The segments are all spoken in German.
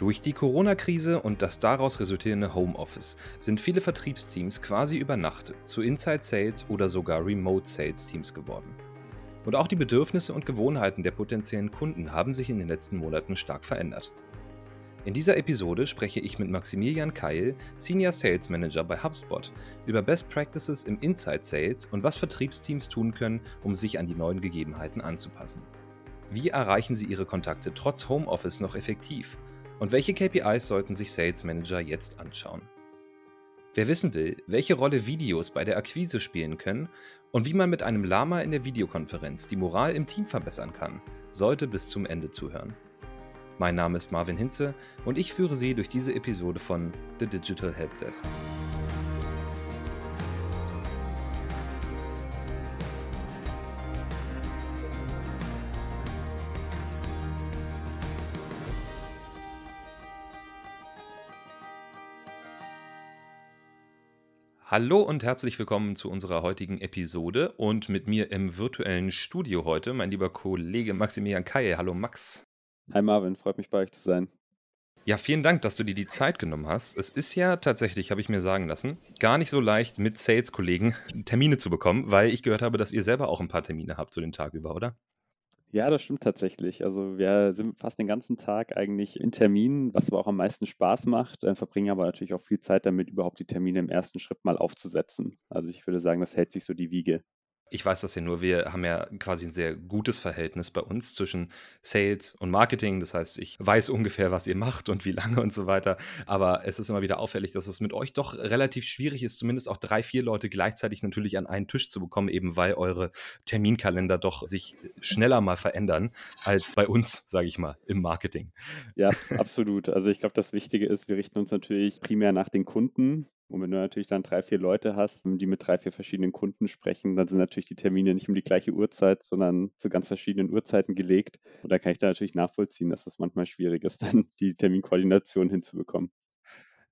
Durch die Corona-Krise und das daraus resultierende Homeoffice sind viele Vertriebsteams quasi über Nacht zu Inside Sales oder sogar Remote Sales Teams geworden. Und auch die Bedürfnisse und Gewohnheiten der potenziellen Kunden haben sich in den letzten Monaten stark verändert. In dieser Episode spreche ich mit Maximilian Keil, Senior Sales Manager bei HubSpot, über Best Practices im Inside Sales und was Vertriebsteams tun können, um sich an die neuen Gegebenheiten anzupassen. Wie erreichen sie ihre Kontakte trotz Homeoffice noch effektiv? Und welche KPIs sollten sich Sales Manager jetzt anschauen? Wer wissen will, welche Rolle Videos bei der Akquise spielen können und wie man mit einem Lama in der Videokonferenz die Moral im Team verbessern kann, sollte bis zum Ende zuhören. Mein Name ist Marvin Hinze und ich führe Sie durch diese Episode von The Digital Helpdesk. Hallo und herzlich willkommen zu unserer heutigen Episode und mit mir im virtuellen Studio heute mein lieber Kollege Maximilian Kaye. Hallo Max. Hi Marvin, freut mich bei euch zu sein. Ja, vielen Dank, dass du dir die Zeit genommen hast. Es ist ja tatsächlich, habe ich mir sagen lassen, gar nicht so leicht mit Sales-Kollegen Termine zu bekommen, weil ich gehört habe, dass ihr selber auch ein paar Termine habt so den Tag über, oder? Ja, das stimmt tatsächlich. Also wir sind fast den ganzen Tag eigentlich in Terminen, was aber auch am meisten Spaß macht, äh, verbringen aber natürlich auch viel Zeit damit, überhaupt die Termine im ersten Schritt mal aufzusetzen. Also ich würde sagen, das hält sich so die Wiege. Ich weiß das ja nur, wir haben ja quasi ein sehr gutes Verhältnis bei uns zwischen Sales und Marketing. Das heißt, ich weiß ungefähr, was ihr macht und wie lange und so weiter. Aber es ist immer wieder auffällig, dass es mit euch doch relativ schwierig ist, zumindest auch drei, vier Leute gleichzeitig natürlich an einen Tisch zu bekommen, eben weil eure Terminkalender doch sich schneller mal verändern als bei uns, sage ich mal, im Marketing. Ja, absolut. Also ich glaube, das Wichtige ist, wir richten uns natürlich primär nach den Kunden. Und wenn du natürlich dann drei, vier Leute hast, die mit drei, vier verschiedenen Kunden sprechen, dann sind natürlich die Termine nicht um die gleiche Uhrzeit, sondern zu ganz verschiedenen Uhrzeiten gelegt. Und da kann ich da natürlich nachvollziehen, dass das manchmal schwierig ist, dann die Terminkoordination hinzubekommen.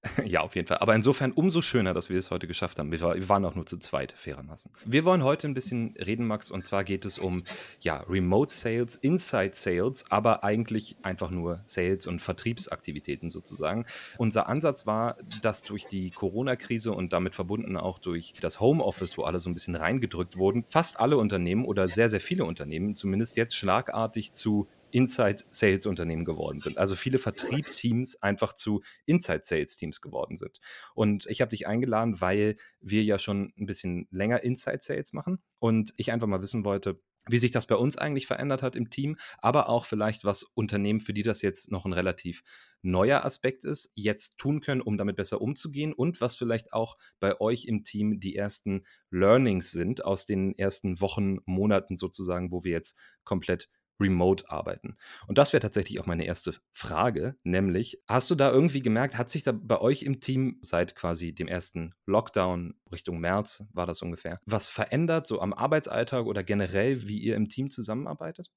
Ja, auf jeden Fall. Aber insofern umso schöner, dass wir es heute geschafft haben. Wir, waren auch nur zu zweit, fairermaßen. Wir wollen heute ein bisschen reden, Max, und zwar geht es um ja, Remote Sales, Inside Sales, aber eigentlich einfach nur Sales und Vertriebsaktivitäten sozusagen. Unser Ansatz war, dass durch die Corona-Krise und damit verbunden auch durch das Homeoffice, wo alle so ein bisschen reingedrückt wurden, fast alle Unternehmen oder sehr, sehr viele Unternehmen zumindest jetzt schlagartig zu Inside-Sales-Unternehmen geworden sind. Also viele Vertriebsteams einfach zu Inside-Sales-Teams geworden sind. Und ich habe dich eingeladen, weil wir ja schon ein bisschen länger Inside-Sales machen und ich einfach mal wissen wollte, wie sich das bei uns eigentlich verändert hat im Team, aber auch vielleicht, was Unternehmen, für die das jetzt noch ein relativ neuer Aspekt ist, jetzt tun können, um damit besser umzugehen und was vielleicht auch bei euch im Team die ersten Learnings sind aus den ersten Wochen, Monaten sozusagen, wo wir jetzt komplett remote arbeiten. Und das wäre tatsächlich auch meine erste Frage, nämlich, hast du da irgendwie gemerkt, hat sich da bei euch im Team seit quasi dem ersten Lockdown Richtung März war das ungefähr, was verändert, so am Arbeitsalltag oder generell, wie ihr im Team zusammenarbeitet?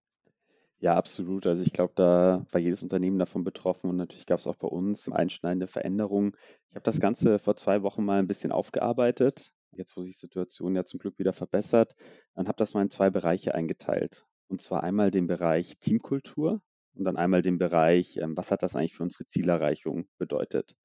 Ja, absolut. Also ich glaube, da war jedes Unternehmen davon betroffen und natürlich gab es auch bei uns einschneidende Veränderungen. Ich habe das Ganze vor zwei Wochen mal ein bisschen aufgearbeitet, jetzt wo sich die Situation ja zum Glück wieder verbessert, und habe das mal in zwei Bereiche eingeteilt. Und zwar einmal den Bereich Teamkultur und dann einmal den Bereich, ähm, was hat das eigentlich für unsere Zielerreichung bedeutet.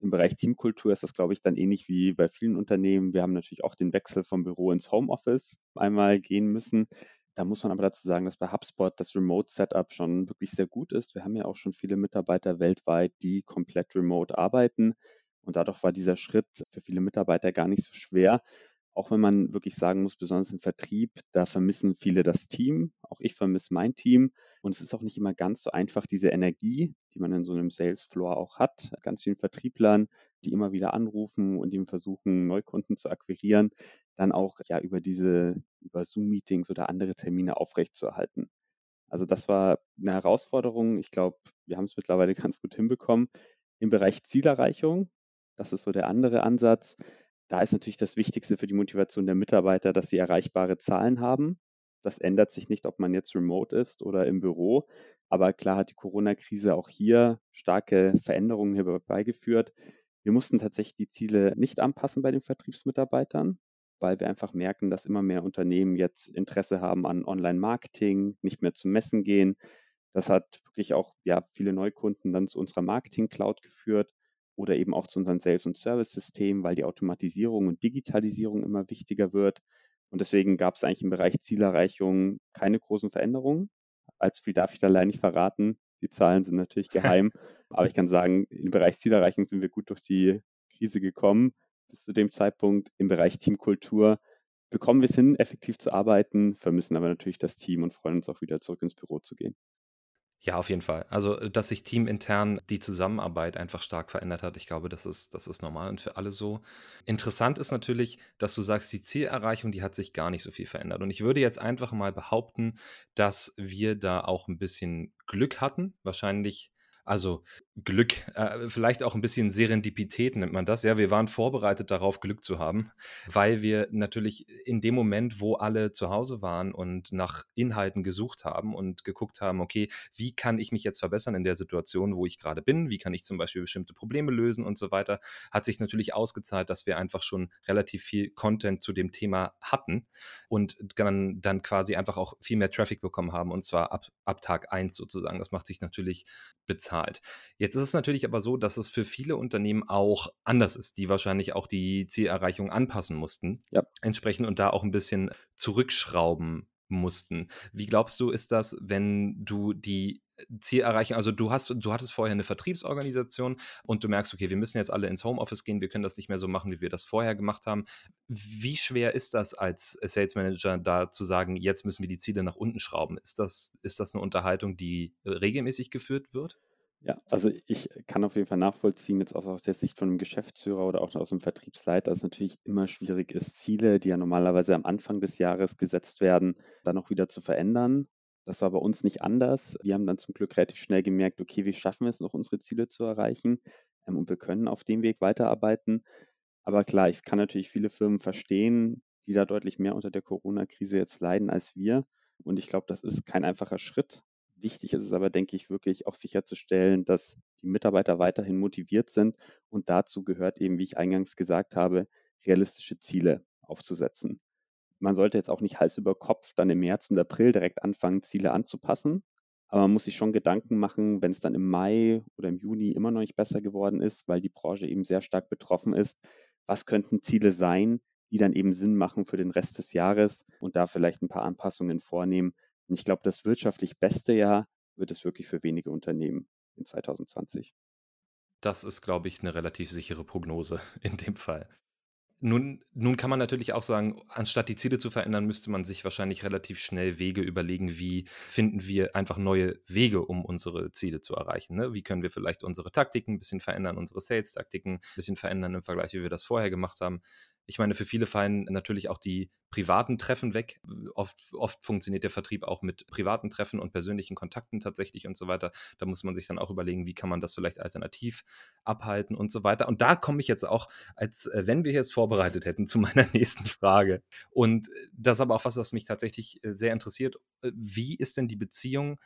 Im Bereich Teamkultur ist das, glaube ich, dann ähnlich wie bei vielen Unternehmen. Wir haben natürlich auch den Wechsel vom Büro ins Homeoffice einmal gehen müssen. Da muss man aber dazu sagen, dass bei HubSpot das Remote-Setup schon wirklich sehr gut ist. Wir haben ja auch schon viele Mitarbeiter weltweit, die komplett remote arbeiten. Und dadurch war dieser Schritt für viele Mitarbeiter gar nicht so schwer, auch wenn man wirklich sagen muss, besonders im Vertrieb, da vermissen viele das Team. Auch ich vermisse mein Team. Und es ist auch nicht immer ganz so einfach, diese Energie, die man in so einem Sales Floor auch hat, ganz vielen Vertrieblern, die immer wieder anrufen und eben versuchen, Neukunden zu akquirieren, dann auch ja über diese, über Zoom-Meetings oder andere Termine aufrechtzuerhalten. Also das war eine Herausforderung. Ich glaube, wir haben es mittlerweile ganz gut hinbekommen. Im Bereich Zielerreichung, das ist so der andere Ansatz, da ist natürlich das Wichtigste für die Motivation der Mitarbeiter, dass sie erreichbare Zahlen haben. Das ändert sich nicht, ob man jetzt remote ist oder im Büro. Aber klar hat die Corona-Krise auch hier starke Veränderungen herbeigeführt. Wir mussten tatsächlich die Ziele nicht anpassen bei den Vertriebsmitarbeitern, weil wir einfach merken, dass immer mehr Unternehmen jetzt Interesse haben an Online-Marketing, nicht mehr zum Messen gehen. Das hat wirklich auch ja, viele Neukunden dann zu unserer Marketing-Cloud geführt oder eben auch zu unseren Sales- und Service-Systemen, weil die Automatisierung und Digitalisierung immer wichtiger wird. Und deswegen gab es eigentlich im Bereich Zielerreichung keine großen Veränderungen. Allzu viel darf ich da leider nicht verraten. Die Zahlen sind natürlich geheim. aber ich kann sagen, im Bereich Zielerreichung sind wir gut durch die Krise gekommen. Bis zu dem Zeitpunkt im Bereich Teamkultur bekommen wir es hin, effektiv zu arbeiten, vermissen aber natürlich das Team und freuen uns auch wieder zurück ins Büro zu gehen. Ja, auf jeden Fall. Also, äh, dass sich teamintern die Zusammenarbeit einfach stark verändert hat, ich glaube, das ist das ist normal und für alle so. Interessant ist natürlich, dass du sagst, die Zielerreichung, die hat sich gar nicht so viel verändert. Und ich würde jetzt einfach mal behaupten, dass wir da auch ein bisschen Glück hatten. Wahrscheinlich also Glück, äh, vielleicht auch ein bisschen Serendipität nennt man das. Ja, wir waren vorbereitet darauf, Glück zu haben, weil wir natürlich in dem Moment, wo alle zu Hause waren und nach Inhalten gesucht haben und geguckt haben, okay, wie kann ich mich jetzt verbessern in der Situation, wo ich gerade bin? Wie kann ich zum Beispiel bestimmte Probleme lösen und so weiter? Hat sich natürlich ausgezahlt, dass wir einfach schon relativ viel Content zu dem Thema hatten und dann, dann quasi einfach auch viel mehr Traffic bekommen haben und zwar ab, ab Tag 1 sozusagen. Das macht sich natürlich bezahlt. Jetzt ist es natürlich aber so, dass es für viele Unternehmen auch anders ist, die wahrscheinlich auch die Zielerreichung anpassen mussten. Ja. Entsprechend und da auch ein bisschen zurückschrauben mussten. Wie glaubst du, ist das, wenn du die Zielerreichung, also du hast, du hattest vorher eine Vertriebsorganisation und du merkst, okay, wir müssen jetzt alle ins Homeoffice gehen, wir können das nicht mehr so machen, wie wir das vorher gemacht haben. Wie schwer ist das als Sales Manager da zu sagen, jetzt müssen wir die Ziele nach unten schrauben? Ist das, ist das eine Unterhaltung, die regelmäßig geführt wird? Ja, also ich kann auf jeden Fall nachvollziehen, jetzt auch aus der Sicht von einem Geschäftsführer oder auch aus einem Vertriebsleiter, dass es natürlich immer schwierig ist, Ziele, die ja normalerweise am Anfang des Jahres gesetzt werden, dann auch wieder zu verändern. Das war bei uns nicht anders. Wir haben dann zum Glück relativ schnell gemerkt, okay, wie schaffen wir es noch, unsere Ziele zu erreichen? Ähm, und wir können auf dem Weg weiterarbeiten. Aber klar, ich kann natürlich viele Firmen verstehen, die da deutlich mehr unter der Corona-Krise jetzt leiden als wir. Und ich glaube, das ist kein einfacher Schritt. Wichtig ist es aber, denke ich, wirklich auch sicherzustellen, dass die Mitarbeiter weiterhin motiviert sind. Und dazu gehört eben, wie ich eingangs gesagt habe, realistische Ziele aufzusetzen. Man sollte jetzt auch nicht Hals über Kopf dann im März und April direkt anfangen, Ziele anzupassen. Aber man muss sich schon Gedanken machen, wenn es dann im Mai oder im Juni immer noch nicht besser geworden ist, weil die Branche eben sehr stark betroffen ist. Was könnten Ziele sein, die dann eben Sinn machen für den Rest des Jahres und da vielleicht ein paar Anpassungen vornehmen, und ich glaube, das wirtschaftlich beste Jahr wird es wirklich für wenige Unternehmen in 2020. Das ist, glaube ich, eine relativ sichere Prognose in dem Fall. Nun, nun kann man natürlich auch sagen, anstatt die Ziele zu verändern, müsste man sich wahrscheinlich relativ schnell Wege überlegen, wie finden wir einfach neue Wege, um unsere Ziele zu erreichen. Ne? Wie können wir vielleicht unsere Taktiken ein bisschen verändern, unsere Sales-Taktiken ein bisschen verändern im Vergleich, wie wir das vorher gemacht haben. Ich meine, für viele fallen natürlich auch die privaten Treffen weg. Oft, oft funktioniert der Vertrieb auch mit privaten Treffen und persönlichen Kontakten tatsächlich und so weiter. Da muss man sich dann auch überlegen, wie kann man das vielleicht alternativ abhalten und so weiter. Und da komme ich jetzt auch, als äh, wenn wir es vorbereitet hätten, zu meiner nächsten Frage. Und das ist aber auch was, was mich tatsächlich äh, sehr interessiert. Äh, wie ist denn die Beziehung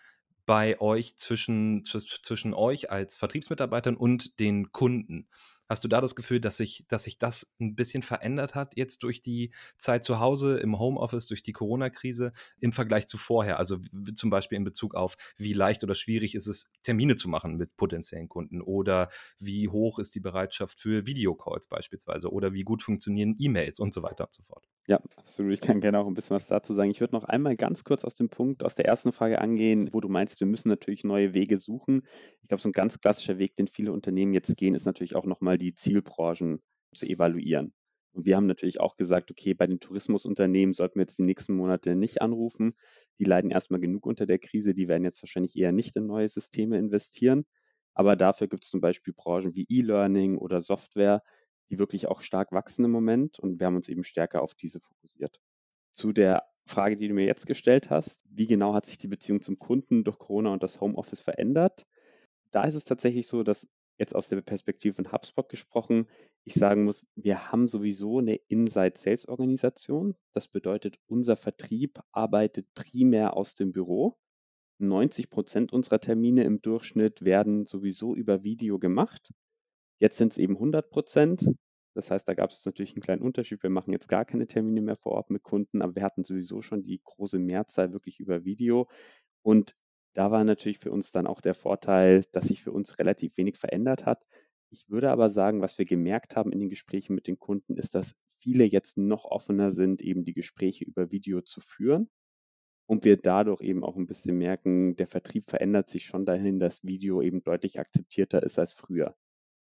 bei euch zwischen, zwischen euch als Vertriebsmitarbeitern und den Kunden? Hast du da das Gefühl, dass sich, dass sich das ein bisschen verändert hat jetzt durch die Zeit zu Hause im Homeoffice, durch die Corona-Krise im Vergleich zu vorher? Also zum Beispiel in Bezug auf, wie leicht oder schwierig ist es, Termine zu machen mit potenziellen Kunden oder wie hoch ist die Bereitschaft für Videocalls beispielsweise oder wie gut funktionieren E-Mails und so weiter und so fort. Ja, absolut. Ich kann gerne auch ein bisschen was dazu sagen. Ich würde noch einmal ganz kurz aus dem Punkt, aus der ersten Frage angehen, wo du meinst, wir müssen natürlich neue Wege suchen. Ich glaube, so ein ganz klassischer Weg, den viele Unternehmen jetzt gehen, ist natürlich auch nochmal die Zielbranchen zu evaluieren. Und wir haben natürlich auch gesagt, okay, bei den Tourismusunternehmen sollten wir jetzt die nächsten Monate nicht anrufen. Die leiden erstmal genug unter der Krise. Die werden jetzt wahrscheinlich eher nicht in neue Systeme investieren. Aber dafür gibt es zum Beispiel Branchen wie E-Learning oder Software, die wirklich auch stark wachsen im Moment und wir haben uns eben stärker auf diese fokussiert. Zu der Frage, die du mir jetzt gestellt hast, wie genau hat sich die Beziehung zum Kunden durch Corona und das Homeoffice verändert? Da ist es tatsächlich so, dass jetzt aus der Perspektive von HubSpot gesprochen, ich sagen muss, wir haben sowieso eine Inside-Sales-Organisation. Das bedeutet, unser Vertrieb arbeitet primär aus dem Büro. 90 Prozent unserer Termine im Durchschnitt werden sowieso über Video gemacht. Jetzt sind es eben 100 Prozent. Das heißt, da gab es natürlich einen kleinen Unterschied. Wir machen jetzt gar keine Termine mehr vor Ort mit Kunden, aber wir hatten sowieso schon die große Mehrzahl wirklich über Video. Und Da war natürlich für uns dann auch der Vorteil, dass sich für uns relativ wenig verändert hat. Ich würde aber sagen, was wir gemerkt haben in den Gesprächen mit den Kunden, ist, dass viele jetzt noch offener sind, eben die Gespräche über Video zu führen. Und wir dadurch eben auch ein bisschen merken, der Vertrieb verändert sich schon dahin, dass Video eben deutlich akzeptierter ist als früher.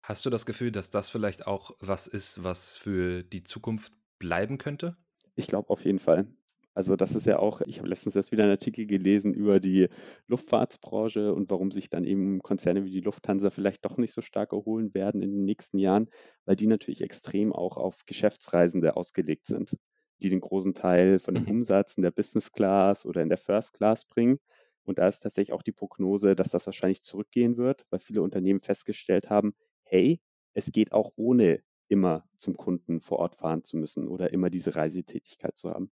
Hast du das Gefühl, dass das vielleicht auch was ist, was für die Zukunft bleiben könnte? Ich glaube auf jeden Fall. Also das ist ja auch, ich habe letztens erst wieder einen Artikel gelesen über die Luftfahrtsbranche und warum sich dann eben Konzerne wie die Lufthansa vielleicht doch nicht so stark erholen werden in den nächsten Jahren, weil die natürlich extrem auch auf Geschäftsreisende ausgelegt sind, die den großen Teil von dem Mhm. Umsatz in der Business Class oder in der First Class bringen. Und da ist tatsächlich auch die Prognose, dass das wahrscheinlich zurückgehen wird, weil viele Unternehmen festgestellt haben, hey, es geht auch ohne immer zum Kunden vor Ort fahren zu müssen oder immer diese Reisetätigkeit zu haben.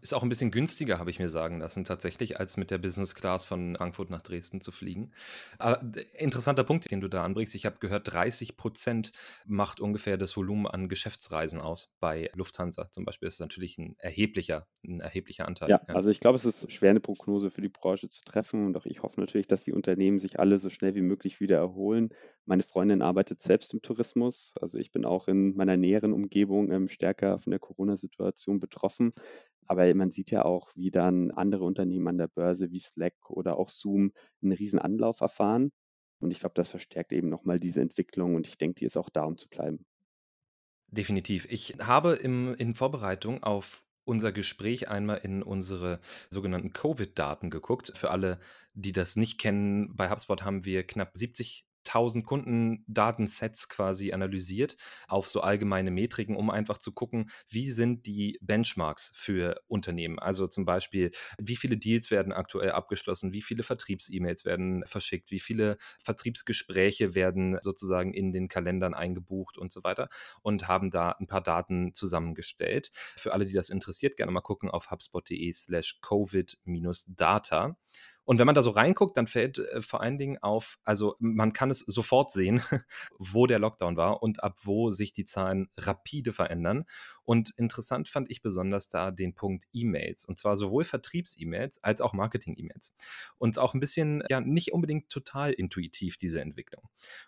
Ist auch ein bisschen günstiger, habe ich mir sagen lassen, tatsächlich, als mit der Business Class von Frankfurt nach Dresden zu fliegen. Aber interessanter Punkt, den du da anbringst. Ich habe gehört, 30% macht ungefähr das Volumen an Geschäftsreisen aus. Bei Lufthansa zum Beispiel ist es natürlich ein erheblicher 'n erheblicher Anteil, Ja, ja. also ich glaube, es ist schwer, eine Prognose für die Branche zu treffen und auch ich hoffe natürlich, dass die Unternehmen sich alle so schnell wie möglich wieder erholen. Meine Freundin arbeitet selbst im Tourismus, also ich bin auch in meiner näheren Umgebung, ähm, stärker von der Corona-Situation betroffen. Aber man sieht ja auch, wie dann andere Unternehmen an der Börse wie Slack oder auch Zoom einen riesen Anlauf erfahren. Und ich glaube, das verstärkt eben noch mal diese Entwicklung und ich denke, die ist auch da, um zu bleiben. Definitiv. Ich habe im in Vorbereitung auf unser Gespräch einmal in unsere sogenannten Covid-Daten geguckt. Für alle, die das nicht kennen, bei HubSpot haben wir knapp 70.000 Kundendatensets quasi analysiert auf so allgemeine Metriken, um einfach zu gucken, wie sind die Benchmarks für Unternehmen. Also zum Beispiel, wie viele Deals werden aktuell abgeschlossen, wie viele Vertriebs-E-Mails werden verschickt, wie viele Vertriebsgespräche werden sozusagen in den Kalendern eingebucht und so weiter und haben da ein paar Daten zusammengestellt. Für alle, die das interessiert, gerne mal gucken auf hubspot.de slash covid-data. Und wenn man da so reinguckt, dann fällt äh, vor allen Dingen auf, also man kann es sofort sehen, wo der Lockdown war und ab wo sich die Zahlen rapide verändern. Und interessant fand ich besonders da den Punkt E-Mails. Und zwar sowohl Vertriebs-E-Mails als auch Marketing-E-Mails. Und auch ein bisschen, ja, nicht unbedingt total intuitiv, diese Entwicklung.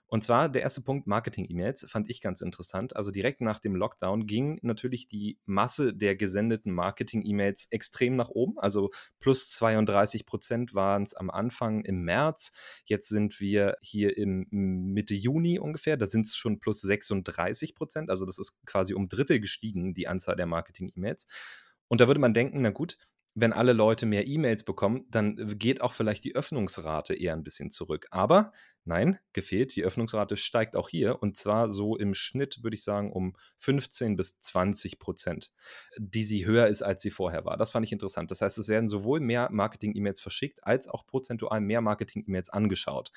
Und zwar der erste Punkt, Marketing-E-Mails, fand ich ganz interessant. Also direkt nach dem Lockdown ging natürlich die Masse der gesendeten Marketing-E-Mails extrem nach oben. Also plus 32 Prozent waren es am Anfang im März. Jetzt sind wir hier im Mitte Juni ungefähr. Da sind es schon plus 36 Prozent. Also das ist quasi um Drittel gestiegen, die Anzahl der Marketing-E-Mails. Und da würde man denken, na gut, wenn alle Leute mehr E-Mails bekommen, dann geht auch vielleicht die Öffnungsrate eher ein bisschen zurück. Aber nein, gefehlt, die Öffnungsrate steigt auch hier und zwar so im Schnitt, würde ich sagen, um 15 bis 20 Prozent, die sie höher ist, als sie vorher war. Das fand ich interessant. Das heißt, es werden sowohl mehr Marketing-E-Mails verschickt, als auch prozentual mehr Marketing-E-Mails angeschaut.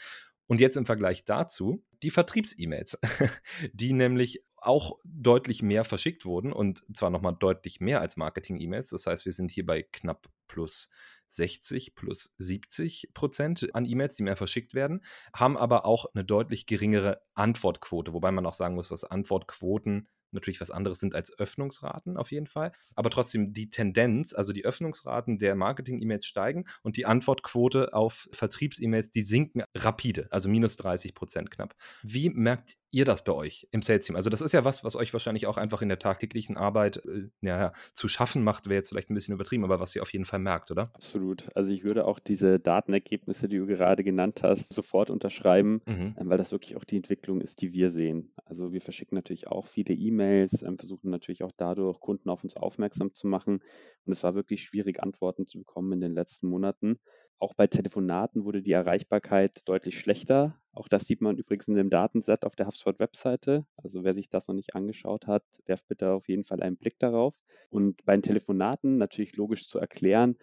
Und jetzt im Vergleich dazu die Vertriebs-E-Mails, die nämlich auch deutlich mehr verschickt wurden und zwar nochmal deutlich mehr als Marketing-E-Mails. Das heißt, wir sind hier bei knapp plus 60, plus 70 Prozent an E-Mails, die mehr verschickt werden, haben aber auch eine deutlich geringere Antwortquote, wobei man auch sagen muss, dass Antwortquoten natürlich was anderes sind als Öffnungsraten auf jeden Fall. Aber trotzdem die Tendenz, also die Öffnungsraten der Marketing-E-Mails steigen und die Antwortquote auf Vertriebs-E-Mails, die sinken rapide, also minus 30 Prozent knapp. Wie merkt ihr das bei euch im Sales-Team? Also das ist ja was, was euch wahrscheinlich auch einfach in der tagtäglichen Arbeit äh, ja, zu schaffen macht, wäre jetzt vielleicht ein bisschen übertrieben, aber was ihr auf jeden Fall merkt, oder? Absolut. Also ich würde auch diese Datenergebnisse, die du gerade genannt hast, sofort unterschreiben, Mhm. ähm, weil das wirklich auch die Entwicklung ist, die wir sehen. Also wir verschicken natürlich auch viele E-Mails, ähm, versuchen natürlich auch dadurch Kunden auf uns aufmerksam zu machen. Und es war wirklich schwierig, Antworten zu bekommen in den letzten Monaten. Auch bei Telefonaten wurde die Erreichbarkeit deutlich schlechter. Auch das sieht man übrigens in dem Datenset auf der HubSpot-Webseite. Also wer sich das noch nicht angeschaut hat, werft bitte auf jeden Fall einen Blick darauf. Und bei den Telefonaten natürlich logisch zu erklären,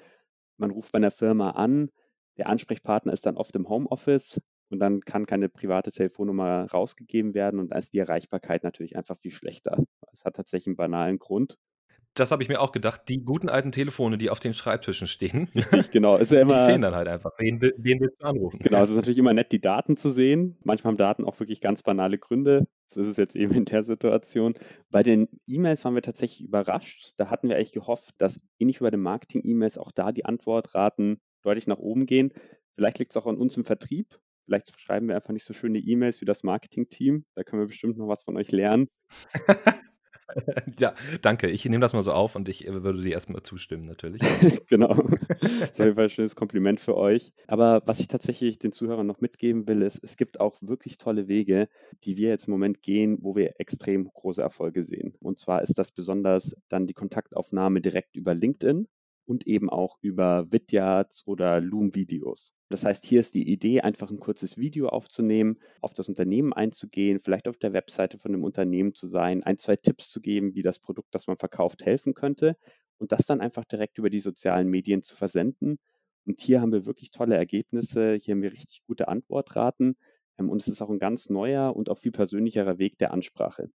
man ruft bei einer Firma an, der Ansprechpartner ist dann oft im Homeoffice und dann kann keine private Telefonnummer rausgegeben werden und da ist die Erreichbarkeit natürlich einfach viel schlechter. Es hat tatsächlich einen banalen Grund. Das habe ich mir auch gedacht. Die guten alten Telefone, die auf den Schreibtischen stehen, Richtig, genau. Ist ja die fehlen immer, dann halt einfach. Wen, wen willst du anrufen? genau, es ist natürlich immer nett, die Daten zu sehen. Manchmal haben Daten auch wirklich ganz banale Gründe. So ist es jetzt eben in der Situation. Bei den E-Mails waren wir tatsächlich überrascht. Da hatten wir eigentlich gehofft, dass ähnlich wie bei den Marketing-E-Mails auch da die Antwortraten deutlich nach oben gehen. Vielleicht liegt es auch an uns im Vertrieb. Vielleicht schreiben wir einfach nicht so schöne E-Mails wie das Marketing-Team. Da können wir bestimmt noch was von euch lernen. ja, danke. Ich nehme das mal so auf und ich äh, würde dir erstmal zustimmen, natürlich. genau. Das ist auf jeden Fall ein schönes Kompliment für euch. Aber was ich tatsächlich den Zuhörern noch mitgeben will, ist, es gibt auch wirklich tolle Wege, die wir jetzt im Moment gehen, wo wir extrem große Erfolge sehen. Und zwar ist das besonders dann die Kontaktaufnahme direkt über LinkedIn und eben auch über Vidyards oder Loom-Videos. Das heißt, hier ist die Idee, einfach ein kurzes Video aufzunehmen, auf das Unternehmen einzugehen, vielleicht auf der Webseite von dem Unternehmen zu sein, ein, zwei Tipps zu geben, wie das Produkt, das man verkauft, helfen könnte und das dann einfach direkt über die sozialen Medien zu versenden. Und hier haben wir wirklich tolle Ergebnisse, hier haben wir richtig gute Antwortraten ähm, und es ist auch ein ganz neuer und auch viel persönlicherer Weg der Ansprache.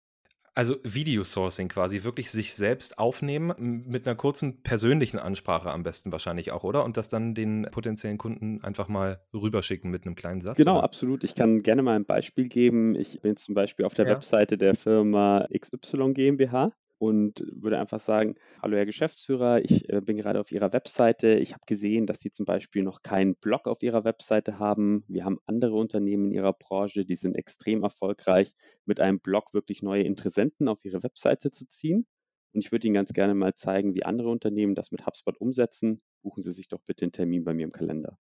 Also Video-Sourcing quasi, wirklich sich selbst aufnehmen, mit einer kurzen persönlichen Ansprache am besten wahrscheinlich auch, oder? Und das dann den potenziellen Kunden einfach mal rüberschicken mit einem kleinen Satz. Genau, oder? absolut. Ich kann gerne mal ein Beispiel geben. Ich bin zum Beispiel auf der ja. Webseite der Firma XY GmbH und würde einfach sagen, hallo Herr Geschäftsführer, ich äh, bin gerade auf Ihrer Webseite. Ich habe gesehen, dass Sie zum Beispiel noch keinen Blog auf Ihrer Webseite haben. Wir haben andere Unternehmen in Ihrer Branche, die sind extrem erfolgreich, mit einem Blog wirklich neue Interessenten auf ihre Webseite zu ziehen. Und ich würde Ihnen ganz gerne mal zeigen, wie andere Unternehmen das mit HubSpot umsetzen. Buchen Sie sich doch bitte einen Termin bei mir im Kalender.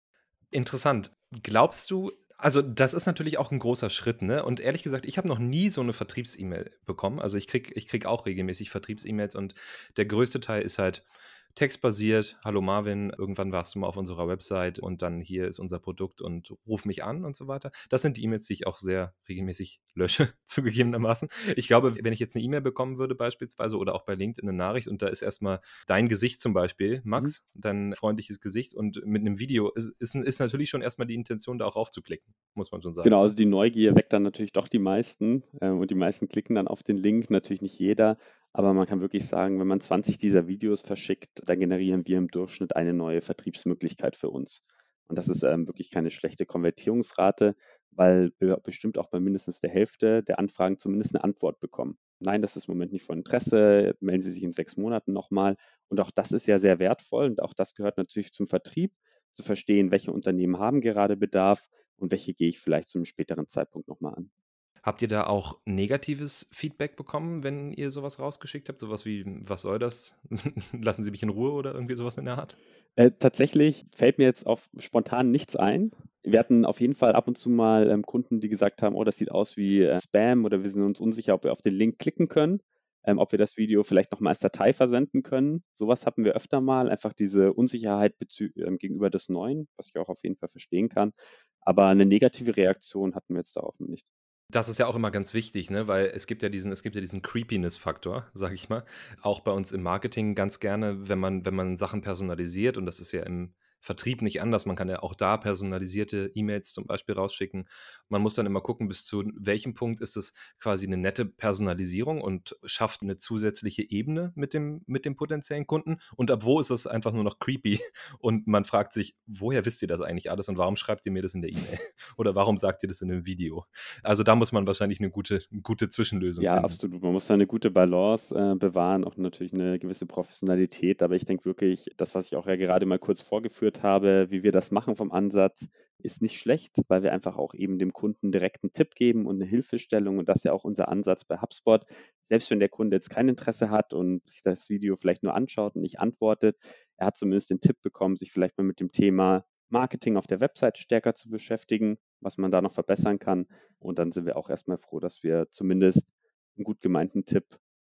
Interessant. Glaubst du, also, das ist natürlich auch ein großer Schritt, ne? Und ehrlich gesagt, ich habe noch nie so eine Vertriebs-E-Mail bekommen. Also, ich kriege ich krieg auch regelmäßig Vertriebs-E-Mails und der größte Teil ist halt textbasiert. Hallo Marvin, irgendwann warst du mal auf unserer Website und dann hier ist unser Produkt und ruf mich an und so weiter. Das sind die E-Mails, die ich auch sehr regelmäßig lösche, zugegebenermaßen. Ich glaube, wenn ich jetzt eine E-Mail bekommen würde, beispielsweise, oder auch bei LinkedIn eine Nachricht und da ist erstmal dein Gesicht zum Beispiel, Max, mhm. dein freundliches Gesicht und mit einem Video ist, ist, ist natürlich schon erstmal die Intention, da auch raufzuklicken, muss man schon sagen. Genau, also die Neugier weckt dann natürlich doch die meisten äh, und die meisten klicken dann auf den Link, natürlich nicht jeder, aber man kann wirklich sagen, wenn man 20 dieser Videos verschickt, dann generieren wir im Durchschnitt eine neue Vertriebsmöglichkeit für uns. Und das ist ähm, wirklich keine schlechte Konvertierungsrate, weil wir bestimmt auch bei mindestens der Hälfte der Anfragen zumindest eine Antwort bekommen. Nein, das ist im Moment nicht von Interesse, melden Sie sich in sechs Monaten nochmal. Und auch das ist ja sehr wertvoll und auch das gehört natürlich zum Vertrieb, zu verstehen, welche Unternehmen haben gerade Bedarf und welche gehe ich vielleicht zu einem späteren Zeitpunkt nochmal an. Habt ihr da auch negatives Feedback bekommen, wenn ihr sowas rausgeschickt habt? Sowas wie, was soll das? Lassen Sie mich in Ruhe oder irgendwie sowas in der Art? Äh, tatsächlich fällt mir jetzt auf spontan nichts ein. Wir hatten auf jeden Fall ab und zu mal ähm, Kunden, die gesagt haben, oh, das sieht aus wie äh, Spam oder wir sind uns unsicher, ob wir auf den Link klicken können, ähm, ob wir das Video vielleicht nochmal als Datei versenden können. Sowas hatten wir öfter mal, einfach diese Unsicherheit ähm, gegenüber des Neuen, was ich auch auf jeden Fall verstehen kann. Aber eine negative Reaktion hatten wir jetzt darauf nicht. Das ist ja auch immer ganz wichtig, ne? weil es gibt ja diesen, es gibt ja diesen Creepiness-Faktor, sag ich mal. Auch bei uns im Marketing ganz gerne, wenn man, wenn man Sachen personalisiert, und das ist ja im Vertrieb nicht anders. Man kann ja auch da personalisierte E-Mails zum Beispiel rausschicken. Man muss dann immer gucken, bis zu welchem Punkt ist es quasi eine nette Personalisierung und schafft eine zusätzliche Ebene mit dem, mit dem potenziellen Kunden. Und ab wo ist es einfach nur noch creepy? Und man fragt sich, woher wisst ihr das eigentlich alles und warum schreibt ihr mir das in der E-Mail? Oder warum sagt ihr das in einem Video? Also da muss man wahrscheinlich eine gute, eine gute Zwischenlösung ja, finden. Ja, absolut. Man muss da eine gute Balance äh, bewahren, auch natürlich eine gewisse Professionalität. Aber ich denke wirklich, das, was ich auch ja gerade mal kurz vorgeführt ausgeführt habe, wie wir das machen vom Ansatz, ist nicht schlecht, weil wir einfach auch eben dem Kunden direkt einen Tipp geben und eine Hilfestellung. Und das ist ja auch unser Ansatz bei HubSpot. Selbst wenn der Kunde jetzt kein Interesse hat und sich das Video vielleicht nur anschaut und nicht antwortet, er hat zumindest den Tipp bekommen, sich vielleicht mal mit dem Thema Marketing auf der Webseite stärker zu beschäftigen, was man da noch verbessern kann. Und dann sind wir auch erstmal froh, dass wir zumindest einen gut gemeinten Tipp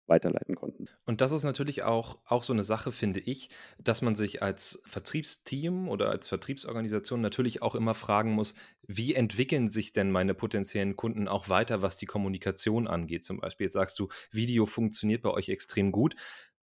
weiterleiten konnten. Und das ist natürlich auch, auch so eine Sache, finde ich, dass man sich als Vertriebsteam oder als Vertriebsorganisation natürlich auch immer fragen muss, wie entwickeln sich denn meine potenziellen Kunden auch weiter, was die Kommunikation angeht? Zum Beispiel, jetzt sagst du, Video funktioniert bei euch extrem gut.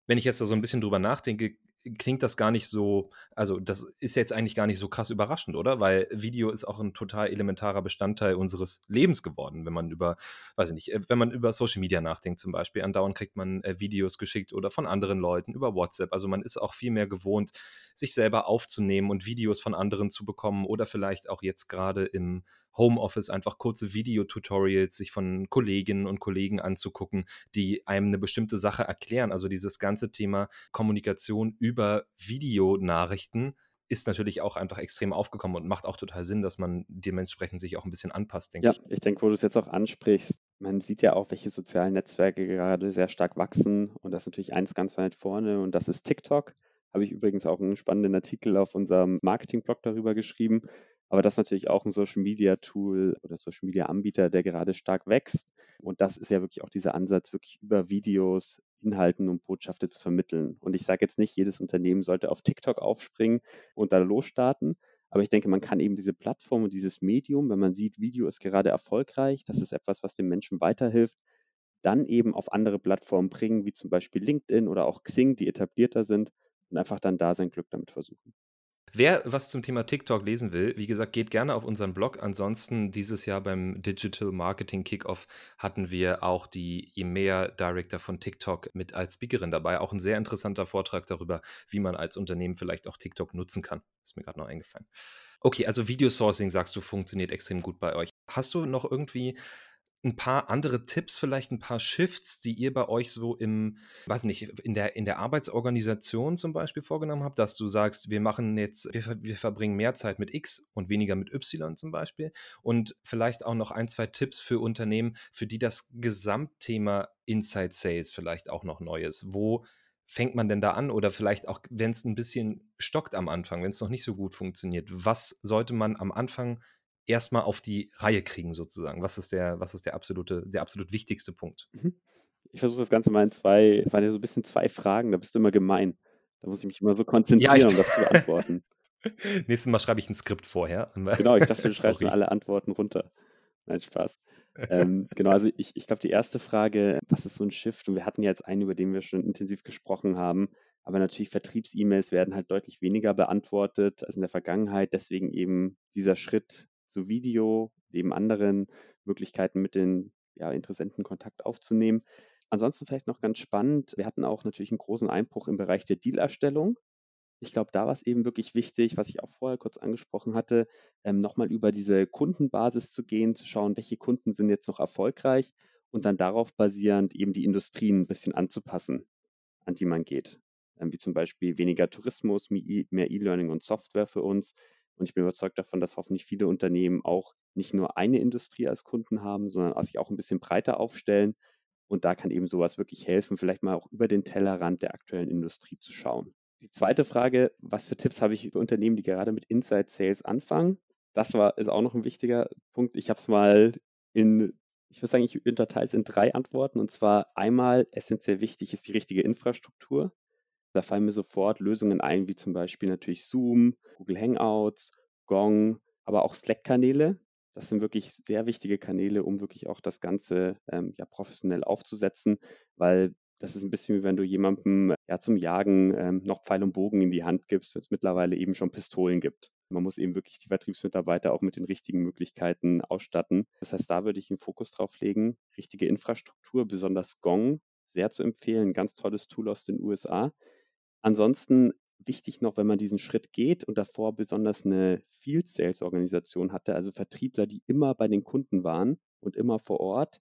Wenn ich jetzt da so ein bisschen drüber nachdenke, klingt das gar nicht so, also das ist jetzt eigentlich gar nicht so krass überraschend, oder? Weil Video ist auch ein total elementarer Bestandteil unseres Lebens geworden, wenn man über, weiß ich nicht, äh, wenn man über Social Media nachdenkt zum Beispiel. Andauernd kriegt man äh, Videos geschickt oder von anderen Leuten über WhatsApp. Also man ist auch viel mehr gewohnt, sich selber aufzunehmen und Videos von anderen zu bekommen oder vielleicht auch jetzt gerade im Homeoffice einfach kurze Videotutorials sich von Kolleginnen und Kollegen anzugucken, die einem eine bestimmte Sache erklären. Also dieses ganze Thema Kommunikation über Videonachrichten ist natürlich auch einfach extrem aufgekommen und macht auch total Sinn, dass man dementsprechend sich auch ein bisschen anpasst, denke Ja, ich. ich denke, wo du es jetzt auch ansprichst, man sieht ja auch, welche sozialen Netzwerke gerade sehr stark wachsen und das ist natürlich eins ganz weit vorne und das ist TikTok. Habe ich übrigens auch einen spannenden Artikel auf unserem Marketing-Blog darüber geschrieben. Aber das ist natürlich auch ein Social-Media-Tool oder Social-Media-Anbieter, der gerade stark wächst. Und das ist ja wirklich auch dieser Ansatz, wirklich über Videos Inhalten und Botschaften zu vermitteln. Und ich sage jetzt nicht, jedes Unternehmen sollte auf TikTok aufspringen und da losstarten. Aber ich denke, man kann eben diese Plattform und dieses Medium, wenn man sieht, Video ist gerade erfolgreich, das ist etwas, was den Menschen weiterhilft, dann eben auf andere Plattformen bringen, wie zum Beispiel LinkedIn oder auch Xing, die etablierter sind und einfach dann da sein Glück damit versuchen. Wer was zum Thema TikTok lesen will, wie gesagt, geht gerne auf unseren Blog. Ansonsten dieses Jahr beim Digital Marketing Kickoff hatten wir auch die EMEA Director von TikTok mit als Speakerin dabei. Auch ein sehr interessanter Vortrag darüber, wie man als Unternehmen vielleicht auch TikTok nutzen kann. Ist mir gerade noch eingefallen. Okay, also Video Sourcing sagst du funktioniert extrem gut bei euch. Hast du noch irgendwie ein paar andere Tipps, vielleicht ein paar Shifts, die ihr bei euch so im, weiß nicht, in der, in der Arbeitsorganisation zum Beispiel vorgenommen habt, dass du sagst, wir machen jetzt, wir, wir verbringen mehr Zeit mit X und weniger mit Y zum Beispiel und vielleicht auch noch ein, zwei Tipps für Unternehmen, für die das Gesamtthema Inside Sales vielleicht auch noch neu ist. Wo fängt man denn da an? Oder vielleicht auch, wenn es ein bisschen stockt am Anfang, wenn es noch nicht so gut funktioniert, was sollte man am Anfang erstmal auf die Reihe kriegen, sozusagen? Was ist der, was ist der absolute, der absolut wichtigste Punkt? Mhm. Ich versuche das Ganze mal in zwei, waren ja so ein bisschen zwei Fragen, da bist du immer gemein. Da muss ich mich immer so konzentrieren, Ja, um das zu beantworten. Nächstes Mal schreibe ich ein Skript vorher. Genau, ich dachte, du schreibst mir alle Antworten runter. Nein, Spaß. ähm, genau, also ich, ich glaube, die erste Frage, was ist so ein Shift? Und wir hatten ja jetzt einen, über den wir schon intensiv gesprochen haben. Aber natürlich Vertriebs-E-Mails werden halt deutlich weniger beantwortet als in der Vergangenheit. Deswegen eben dieser Schritt zu Video, neben anderen Möglichkeiten mit den ja, Interessenten Kontakt aufzunehmen. Ansonsten vielleicht noch ganz spannend, wir hatten auch natürlich einen großen Einbruch im Bereich der Dealerstellung. Ich glaube, da war es eben wirklich wichtig, was ich auch vorher kurz angesprochen hatte, ähm, nochmal über diese Kundenbasis zu gehen, zu schauen, welche Kunden sind jetzt noch erfolgreich und dann darauf basierend eben die Industrien ein bisschen anzupassen, an die man geht. Ähm, wie zum Beispiel weniger Tourismus, mehr E-Learning und Software für uns. Und ich bin überzeugt davon, dass hoffentlich viele Unternehmen auch nicht nur eine Industrie als Kunden haben, sondern sich auch ein bisschen breiter aufstellen. Und da kann eben sowas wirklich helfen, vielleicht mal auch über den Tellerrand der aktuellen Industrie zu schauen. Die zweite Frage, was für Tipps habe ich für Unternehmen, die gerade mit Inside Sales anfangen? Das war, ist auch noch ein wichtiger Punkt. Ich habe es mal in, ich würde sagen, ich unterteile es in drei Antworten. Und zwar einmal essentiell wichtig ist die richtige Infrastruktur. Da fallen mir sofort Lösungen ein, wie zum Beispiel natürlich Zoom, Google Hangouts, Gong, aber auch Slack-Kanäle. Das sind wirklich sehr wichtige Kanäle, um wirklich auch das Ganze ähm, ja, professionell aufzusetzen, weil das ist ein bisschen wie wenn du jemandem ja, zum Jagen ähm, noch Pfeil und Bogen in die Hand gibst, wenn es mittlerweile eben schon Pistolen gibt. Man muss eben wirklich die Vertriebsmitarbeiter auch mit den richtigen Möglichkeiten ausstatten. Das heißt, da würde ich einen Fokus drauf legen. Richtige Infrastruktur, besonders Gong, sehr zu empfehlen. Ganz tolles Tool aus den USA. Ansonsten wichtig noch, wenn man diesen Schritt geht und davor besonders eine Field Sales Organisation hatte, also Vertriebler, die immer bei den Kunden waren und immer vor Ort.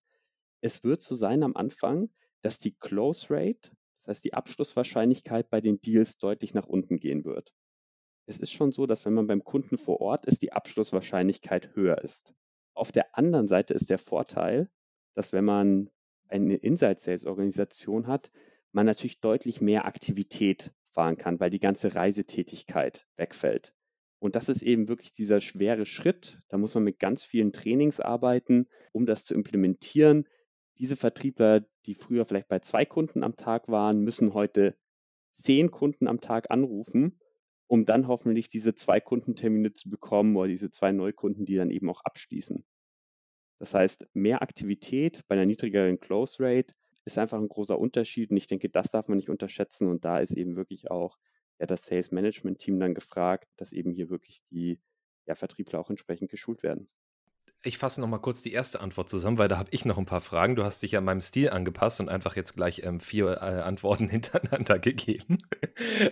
Es wird so sein am Anfang, dass die Close Rate, das heißt die Abschlusswahrscheinlichkeit bei den Deals deutlich nach unten gehen wird. Es ist schon so, dass wenn man beim Kunden vor Ort ist, die Abschlusswahrscheinlichkeit höher ist. Auf der anderen Seite ist der Vorteil, dass wenn man eine Inside Sales Organisation hat, man natürlich deutlich mehr Aktivität fahren kann, weil die ganze Reisetätigkeit wegfällt. Und das ist eben wirklich dieser schwere Schritt. Da muss man mit ganz vielen Trainings arbeiten, um das zu implementieren. Diese Vertriebler, die früher vielleicht bei zwei Kunden am Tag waren, müssen heute zehn Kunden am Tag anrufen, um dann hoffentlich diese zwei Kundentermine zu bekommen oder diese zwei Neukunden, die dann eben auch abschließen. Das heißt, mehr Aktivität bei einer niedrigeren Close Rate ist einfach ein großer Unterschied und ich denke, das darf man nicht unterschätzen und da ist eben wirklich auch ja, das Sales Management Team dann gefragt, dass eben hier wirklich die ja, Vertriebler auch entsprechend geschult werden. Ich fasse noch mal kurz die erste Antwort zusammen, weil da habe ich noch ein paar Fragen. Du hast dich ja meinem Stil angepasst und einfach jetzt gleich ähm, vier äh, Antworten hintereinander gegeben.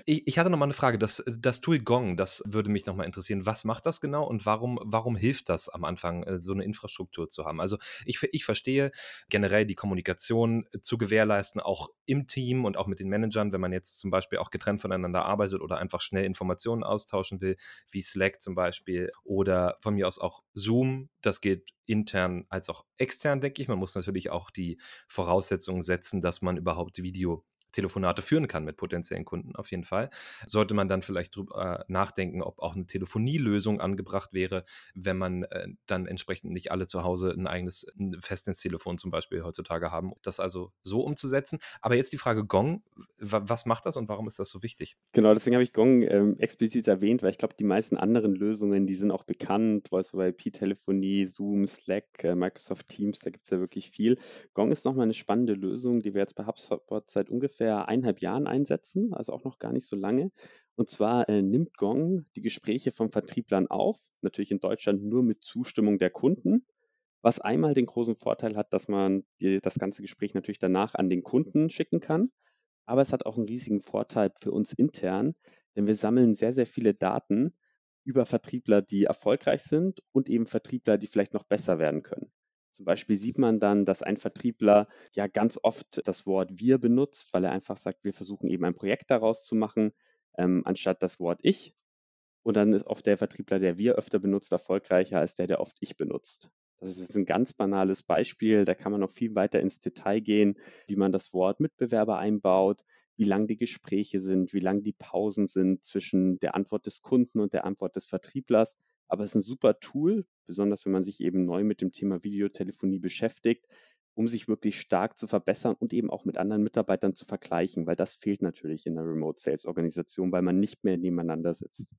ich, ich, hatte noch mal eine Frage. Das, das Tool Gong, das würde mich noch mal interessieren. Was macht das genau und warum, warum hilft das am Anfang, äh, so eine Infrastruktur zu haben? Also ich, ich verstehe generell die Kommunikation zu gewährleisten, auch im Team und auch mit den Managern, wenn man jetzt zum Beispiel auch getrennt voneinander arbeitet oder einfach schnell Informationen austauschen will, wie Slack zum Beispiel oder von mir aus auch Zoom. Das geht intern als auch extern, denke ich. Man muss natürlich auch die Voraussetzungen setzen, dass man überhaupt Video Telefonate führen kann mit potenziellen Kunden, auf jeden Fall. Sollte man dann vielleicht drüber äh, nachdenken, ob auch eine Telefonielösung angebracht wäre, wenn man äh, dann entsprechend nicht alle zu Hause ein eigenes Festnetztelefon zum Beispiel heutzutage haben. Das also so umzusetzen. Aber jetzt die Frage Gong, was macht das und warum ist das so wichtig? Genau, deswegen habe ich Gong ähm, explizit erwähnt, weil ich glaube, die meisten anderen Lösungen, die sind auch bekannt, Voice-over-IP-Telefonie, Zoom, Slack, äh, Microsoft Teams, da gibt es ja wirklich viel. Gong ist nochmal eine spannende Lösung, die wir jetzt bei HubSpot seit ungefähr ungefähr eineinhalb Jahren einsetzen, also auch noch gar nicht so lange. Und zwar äh, nimmt Gong die Gespräche von Vertrieblern auf, natürlich in Deutschland nur mit Zustimmung der Kunden, was einmal den großen Vorteil hat, dass man die, das ganze Gespräch natürlich danach an den Kunden schicken kann. Aber es hat auch einen riesigen Vorteil für uns intern, denn wir sammeln sehr, sehr viele Daten über Vertriebler, die erfolgreich sind und eben Vertriebler, die vielleicht noch besser werden können. Zum Beispiel sieht man dann, dass ein Vertriebler ja ganz oft das Wort wir benutzt, weil er einfach sagt, wir versuchen eben ein Projekt daraus zu machen, ähm, anstatt das Wort ich. Und dann ist oft der Vertriebler, der wir öfter benutzt, erfolgreicher als der, der oft ich benutzt. Das ist jetzt ein ganz banales Beispiel. Da kann man noch viel weiter ins Detail gehen, wie man das Wort Mitbewerber einbaut, wie lang die Gespräche sind, wie lang die Pausen sind zwischen der Antwort des Kunden und der Antwort des Vertrieblers. Aber es ist ein super Tool, besonders wenn man sich eben neu mit dem Thema Videotelefonie beschäftigt, um sich wirklich stark zu verbessern und eben auch mit anderen Mitarbeitern zu vergleichen, weil das fehlt natürlich in der Remote Sales Organisation, weil man nicht mehr nebeneinander sitzt.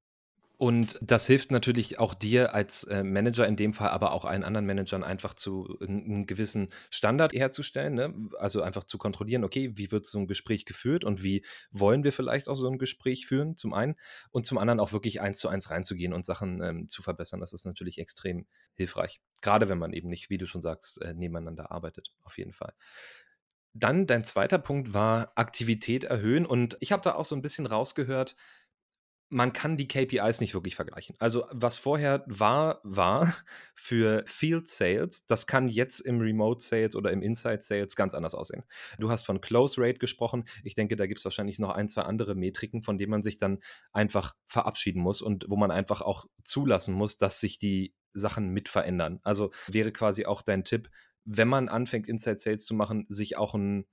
Und das hilft natürlich auch dir als äh, Manager in dem Fall, aber auch allen anderen Managern einfach zu einen gewissen Standard herzustellen. Ne? Also einfach zu kontrollieren, okay, wie wird so ein Gespräch geführt und wie wollen wir vielleicht auch so ein Gespräch führen, zum einen. Und zum anderen auch wirklich eins zu eins reinzugehen und Sachen ähm, zu verbessern. Das ist natürlich extrem hilfreich. Gerade wenn man eben nicht, wie du schon sagst, äh, nebeneinander arbeitet, auf jeden Fall. Dann dein zweiter Punkt war Aktivität erhöhen. Und ich habe da auch so ein bisschen rausgehört, man kann die KPIs nicht wirklich vergleichen. Also was vorher war, war für Field Sales, das kann jetzt im Remote Sales oder im Inside Sales ganz anders aussehen. Du hast von Close Rate gesprochen. Ich denke, da gibt es wahrscheinlich noch ein, zwei andere Metriken, von denen man sich dann einfach verabschieden muss und wo man einfach auch zulassen muss, dass sich die Sachen mit verändern. Also wäre quasi auch dein Tipp, wenn man anfängt, Inside Sales zu machen, sich auch ein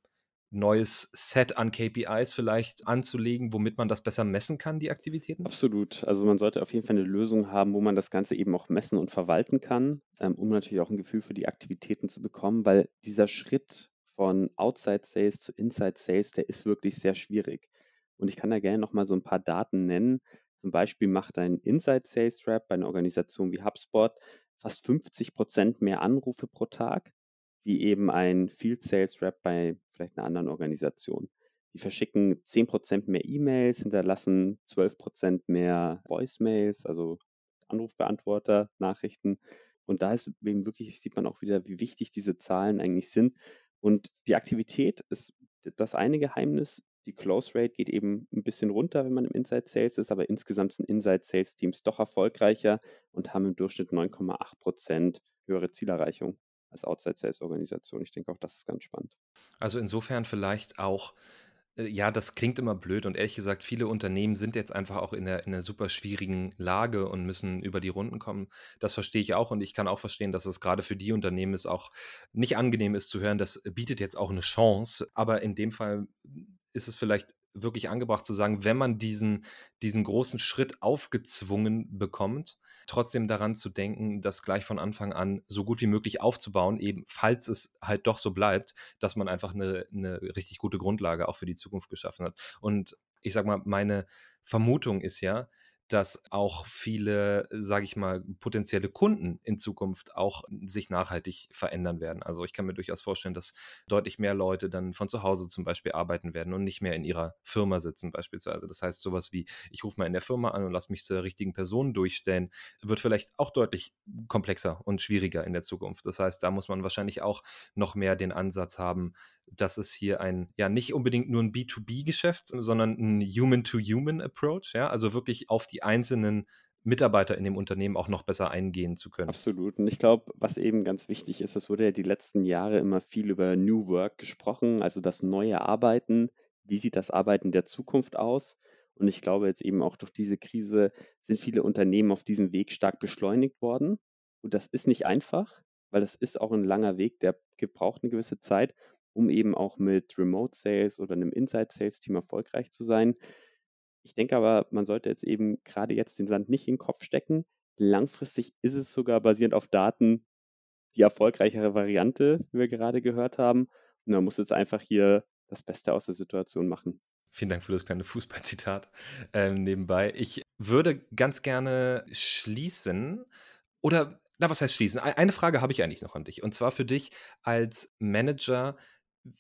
neues Set an KPIs vielleicht anzulegen, womit man das besser messen kann, die Aktivitäten? Absolut. Also man sollte auf jeden Fall eine Lösung haben, wo man das Ganze eben auch messen und verwalten kann, ähm, um natürlich auch ein Gefühl für die Aktivitäten zu bekommen, weil dieser Schritt von Outside Sales zu Inside Sales, der ist wirklich sehr schwierig. Und ich kann da gerne nochmal so ein paar Daten nennen. Zum Beispiel macht ein Inside Sales Rep bei einer Organisation wie HubSpot fast 50 Prozent mehr Anrufe pro Tag wie eben ein Field Sales Rep bei vielleicht einer anderen Organisation. Die verschicken 10% mehr E-Mails, hinterlassen 12% mehr Voicemails, also Anrufbeantworter, Nachrichten. Und da ist eben wirklich, sieht man auch wieder, wie wichtig diese Zahlen eigentlich sind. Und die Aktivität ist das eine Geheimnis. Die Close Rate geht eben ein bisschen runter, wenn man im Inside Sales ist, aber insgesamt sind Inside Sales Teams doch erfolgreicher und haben im Durchschnitt 9,8% höhere Zielerreichung als Outside-Sales-Organisation. Ich denke auch, das ist ganz spannend. Also insofern vielleicht auch, äh, ja, das klingt immer blöd und ehrlich gesagt, viele Unternehmen sind jetzt einfach auch in einer, in einer super schwierigen Lage und müssen über die Runden kommen. Das verstehe ich auch und ich kann auch verstehen, dass es gerade für die Unternehmen es auch nicht angenehm ist zu hören, das bietet jetzt auch eine Chance, aber in dem Fall ist es vielleicht wirklich angebracht zu sagen, wenn man diesen, diesen großen Schritt aufgezwungen bekommt, trotzdem daran zu denken, das gleich von Anfang an so gut wie möglich aufzubauen, eben falls es halt doch so bleibt, dass man einfach eine, eine richtig gute Grundlage auch für die Zukunft geschaffen hat. Und ich sag mal, meine Vermutung ist ja, dass auch viele, sage ich mal, potenzielle Kunden in Zukunft auch sich nachhaltig verändern werden. Also ich kann mir durchaus vorstellen, dass deutlich mehr Leute dann von zu Hause zum Beispiel arbeiten werden und nicht mehr in ihrer Firma sitzen beispielsweise. Das heißt, sowas wie, ich rufe mal in der Firma an und lasse mich zur richtigen Person durchstellen, wird vielleicht auch deutlich komplexer und schwieriger in der Zukunft. Das heißt, da muss man wahrscheinlich auch noch mehr den Ansatz haben, dass es hier ein, ja, nicht unbedingt nur ein B2B-Geschäft, sondern ein Human-to-Human-Approach, ja, also wirklich auf die einzelnen Mitarbeiter in dem Unternehmen auch noch besser eingehen zu können. Absolut. Und ich glaube, was eben ganz wichtig ist, es wurde ja die letzten Jahre immer viel über New Work gesprochen, also das neue Arbeiten. Wie sieht das Arbeiten der Zukunft aus? Und ich glaube jetzt eben auch durch diese Krise sind viele Unternehmen auf diesem Weg stark beschleunigt worden. Und das ist nicht einfach, weil das ist auch ein langer Weg, der gebraucht eine gewisse Zeit, um eben auch mit Remote Sales oder einem Inside Sales Team erfolgreich zu sein. Ich denke aber, man sollte jetzt eben gerade jetzt den Sand nicht in den Kopf stecken. Langfristig ist es sogar basierend auf Daten die erfolgreichere Variante, wie wir gerade gehört haben. Und man muss jetzt einfach hier das Beste aus der Situation machen. Vielen Dank für das kleine Fußballzitat ähm, nebenbei. Ich würde ganz gerne schließen oder, na, was heißt schließen? Eine Frage habe ich eigentlich noch an dich. Und zwar für dich als Manager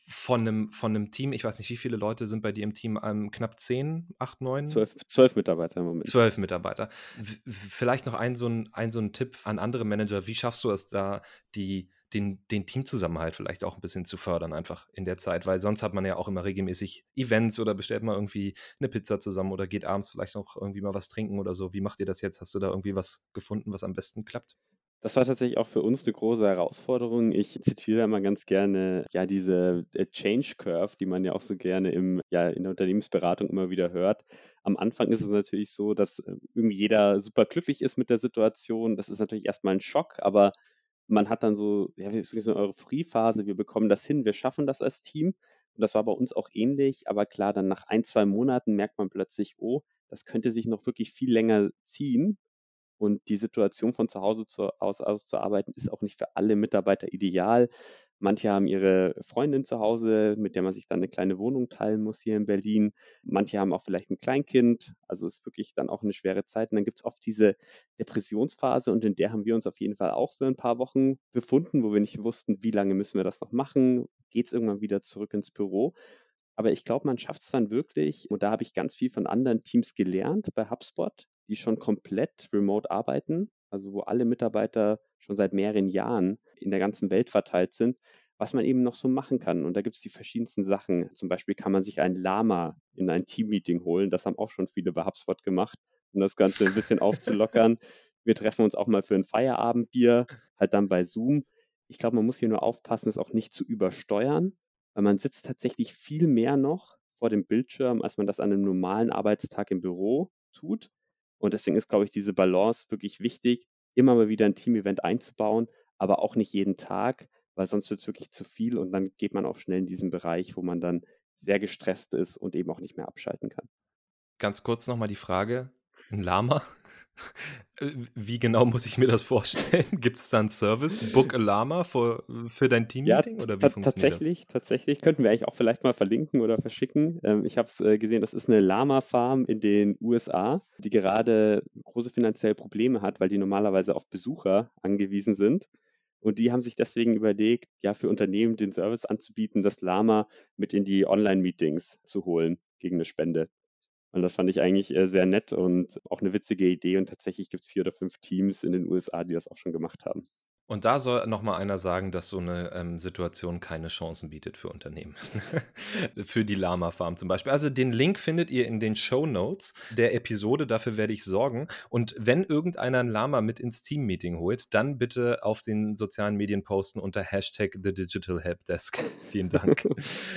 von einem, von einem Team, ich weiß nicht, wie viele Leute sind bei dir im Team? Ähm, knapp zehn, acht, neun? Zwölf, zwölf Mitarbeiter im Moment. Zwölf Mitarbeiter. Vielleicht noch ein so, ein, ein so ein Tipp an andere Manager. Wie schaffst du es da, die den, den Teamzusammenhalt vielleicht auch ein bisschen zu fördern, einfach in der Zeit, weil sonst hat man ja auch immer regelmäßig Events oder bestellt mal irgendwie eine Pizza zusammen oder geht abends vielleicht noch irgendwie mal was trinken oder so. Wie macht ihr das jetzt? Hast du da irgendwie was gefunden, was am besten klappt? Das war tatsächlich auch für uns eine große Herausforderung. Ich zitiere immer ganz gerne ja diese äh, Change Curve, die man ja auch so gerne im, ja, in der Unternehmensberatung immer wieder hört. Am Anfang ist es natürlich so, dass äh, irgendwie jeder super glücklich ist mit der Situation. Das ist natürlich erstmal ein Schock, aber man hat dann so, ja, so eine Euphoriephase, wir bekommen das hin, wir schaffen das als Team. Und das war bei uns auch ähnlich, aber klar, dann nach ein, zwei Monaten merkt man plötzlich, oh, das könnte sich noch wirklich viel länger ziehen. Und die Situation von zu Hause zu, aus, aus zu arbeiten, ist auch nicht für alle Mitarbeiter ideal. Manche haben ihre Freundin zu Hause, mit der man sich dann eine kleine Wohnung teilen muss hier in Berlin. Manche haben auch vielleicht ein Kleinkind. Also es ist wirklich dann auch eine schwere Zeit. Und dann gibt es oft diese Depressionsphase und in der haben wir uns auf jeden Fall auch für ein paar Wochen befunden, wo wir nicht wussten, wie lange müssen wir das noch machen. Geht es irgendwann wieder zurück ins Büro? Aber ich glaube, man schafft es dann wirklich. Und da habe ich ganz viel von anderen Teams gelernt bei HubSpot, die schon komplett remote arbeiten, also wo alle Mitarbeiter schon seit mehreren Jahren in der ganzen Welt verteilt sind, was man eben noch so machen kann. Und da gibt es die verschiedensten Sachen. Zum Beispiel kann man sich ein Lama in ein Teammeeting holen. Das haben auch schon viele bei HubSpot gemacht, um das Ganze ein bisschen aufzulockern. Wir treffen uns auch mal für ein Feierabendbier, halt dann bei Zoom. Ich glaube, man muss hier nur aufpassen, es auch nicht zu übersteuern, weil man sitzt tatsächlich viel mehr noch vor dem Bildschirm, als man das an einem normalen Arbeitstag im Büro tut. Und deswegen ist, glaube ich, diese Balance wirklich wichtig, immer mal wieder ein Team-Event einzubauen, aber auch nicht jeden Tag, weil sonst wird es wirklich zu viel und dann geht man auch schnell in diesen Bereich, wo man dann sehr gestresst ist und eben auch nicht mehr abschalten kann. Ganz kurz nochmal die Frage, ein Lama? Äh, wie genau muss ich mir das vorstellen? Gibt es da einen Service, Book a Lama für, für dein Teammeeting? Ja, oder wie funktioniert tatsächlich, das? tatsächlich. Könnten wir eigentlich auch vielleicht mal verlinken oder verschicken. Ähm, ich habe es äh, gesehen, das ist eine Lama-Farm in den USA, die gerade große finanzielle Probleme hat, weil die normalerweise auf Besucher angewiesen sind. Und die haben sich deswegen überlegt, ja, für Unternehmen den Service anzubieten, das Lama mit in die Online-Meetings zu holen gegen eine Spende. Und das fand ich eigentlich äh, sehr nett und auch eine witzige Idee. Und tatsächlich gibt es vier oder fünf Teams in den USA, die das auch schon gemacht haben. Und da soll nochmal einer sagen, dass so eine ähm, Situation keine Chancen bietet für Unternehmen. für die Lama Farm zum Beispiel. Also den Link findet ihr in den Show Notes der Episode. Dafür werde ich sorgen. Und wenn irgendeiner ein Lama mit ins Team-Meeting holt, dann bitte auf den sozialen Medien posten unter Hashtag The Digital Helpdesk. Vielen Dank.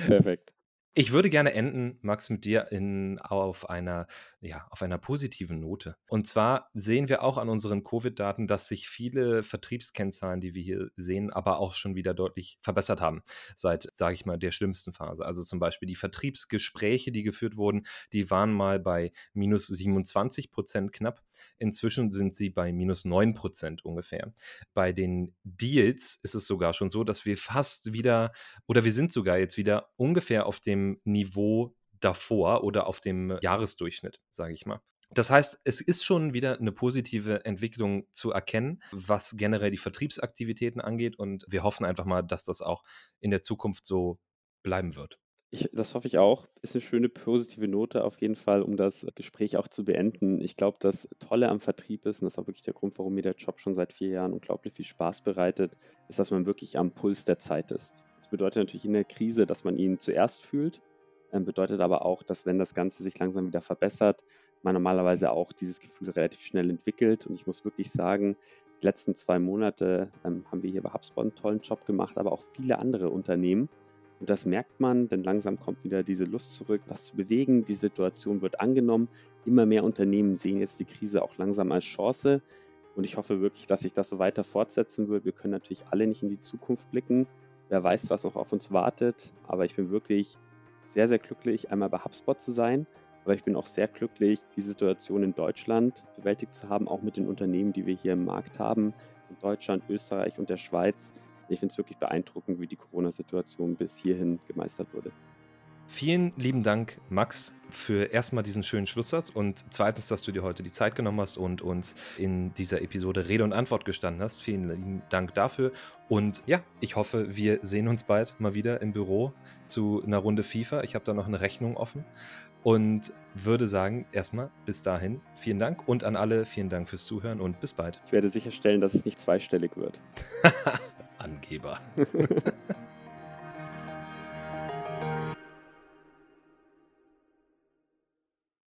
Perfekt. Ich würde gerne enden, Max, mit dir in, auf, einer, ja, auf einer positiven Note. Und zwar sehen wir auch an unseren Covid-Daten, dass sich viele Vertriebskennzahlen, die wir hier sehen, aber auch schon wieder deutlich verbessert haben seit, sage ich mal, der schlimmsten Phase. Also zum Beispiel die Vertriebsgespräche, die geführt wurden, die waren mal bei minus 27 Prozent knapp. Inzwischen sind sie bei minus 9 Prozent ungefähr. Bei den Deals ist es sogar schon so, dass wir fast wieder, oder wir sind sogar jetzt wieder ungefähr auf dem Niveau davor oder auf dem Jahresdurchschnitt, sage ich mal. Das heißt, es ist schon wieder eine positive Entwicklung zu erkennen, was generell die Vertriebsaktivitäten angeht. Und wir hoffen einfach mal, dass das auch in der Zukunft so bleiben wird. Ich, das hoffe ich auch. Ist eine schöne positive Note auf jeden Fall, um das Gespräch auch zu beenden. Ich glaube, das Tolle am Vertrieb ist, und das ist auch wirklich der Grund, warum mir der Job schon seit vier Jahren unglaublich viel Spaß bereitet, ist, dass man wirklich am Puls der Zeit ist. Das bedeutet natürlich in der Krise, dass man ihn zuerst fühlt, bedeutet aber auch, dass wenn das Ganze sich langsam wieder verbessert, man normalerweise auch dieses Gefühl relativ schnell entwickelt. Und ich muss wirklich sagen, die letzten zwei Monate ähm, haben wir hier bei HubSpot einen tollen Job gemacht, aber auch viele andere Unternehmen. Und das merkt man, denn langsam kommt wieder diese Lust zurück, was zu bewegen. Die Situation wird angenommen. Immer mehr Unternehmen sehen jetzt die Krise auch langsam als Chance. Und ich hoffe wirklich, dass sich das so weiter fortsetzen wird. Wir können natürlich alle nicht in die Zukunft blicken. Wer weiß, was auch auf uns wartet. Aber ich bin wirklich sehr, sehr glücklich, einmal bei HubSpot zu sein. Aber ich bin auch sehr glücklich, die Situation in Deutschland bewältigt zu haben, auch mit den Unternehmen, die wir hier im Markt haben, in Deutschland, Österreich und der Schweiz. Ich finde es wirklich beeindruckend, wie die Corona-Situation bis hierhin gemeistert wurde. Vielen lieben Dank, Max, für erstmal diesen schönen Schlusssatz und zweitens, dass du dir heute die Zeit genommen hast und uns in dieser Episode Rede und Antwort gestanden hast. Vielen lieben Dank dafür. Und ja, ich hoffe, wir sehen uns bald mal wieder im Büro zu einer Runde FIFA. Ich habe da noch eine Rechnung offen und würde sagen, erstmal bis dahin vielen Dank und an alle vielen Dank fürs Zuhören und bis bald. Ich werde sicherstellen, dass es nicht zweistellig wird. Angeber.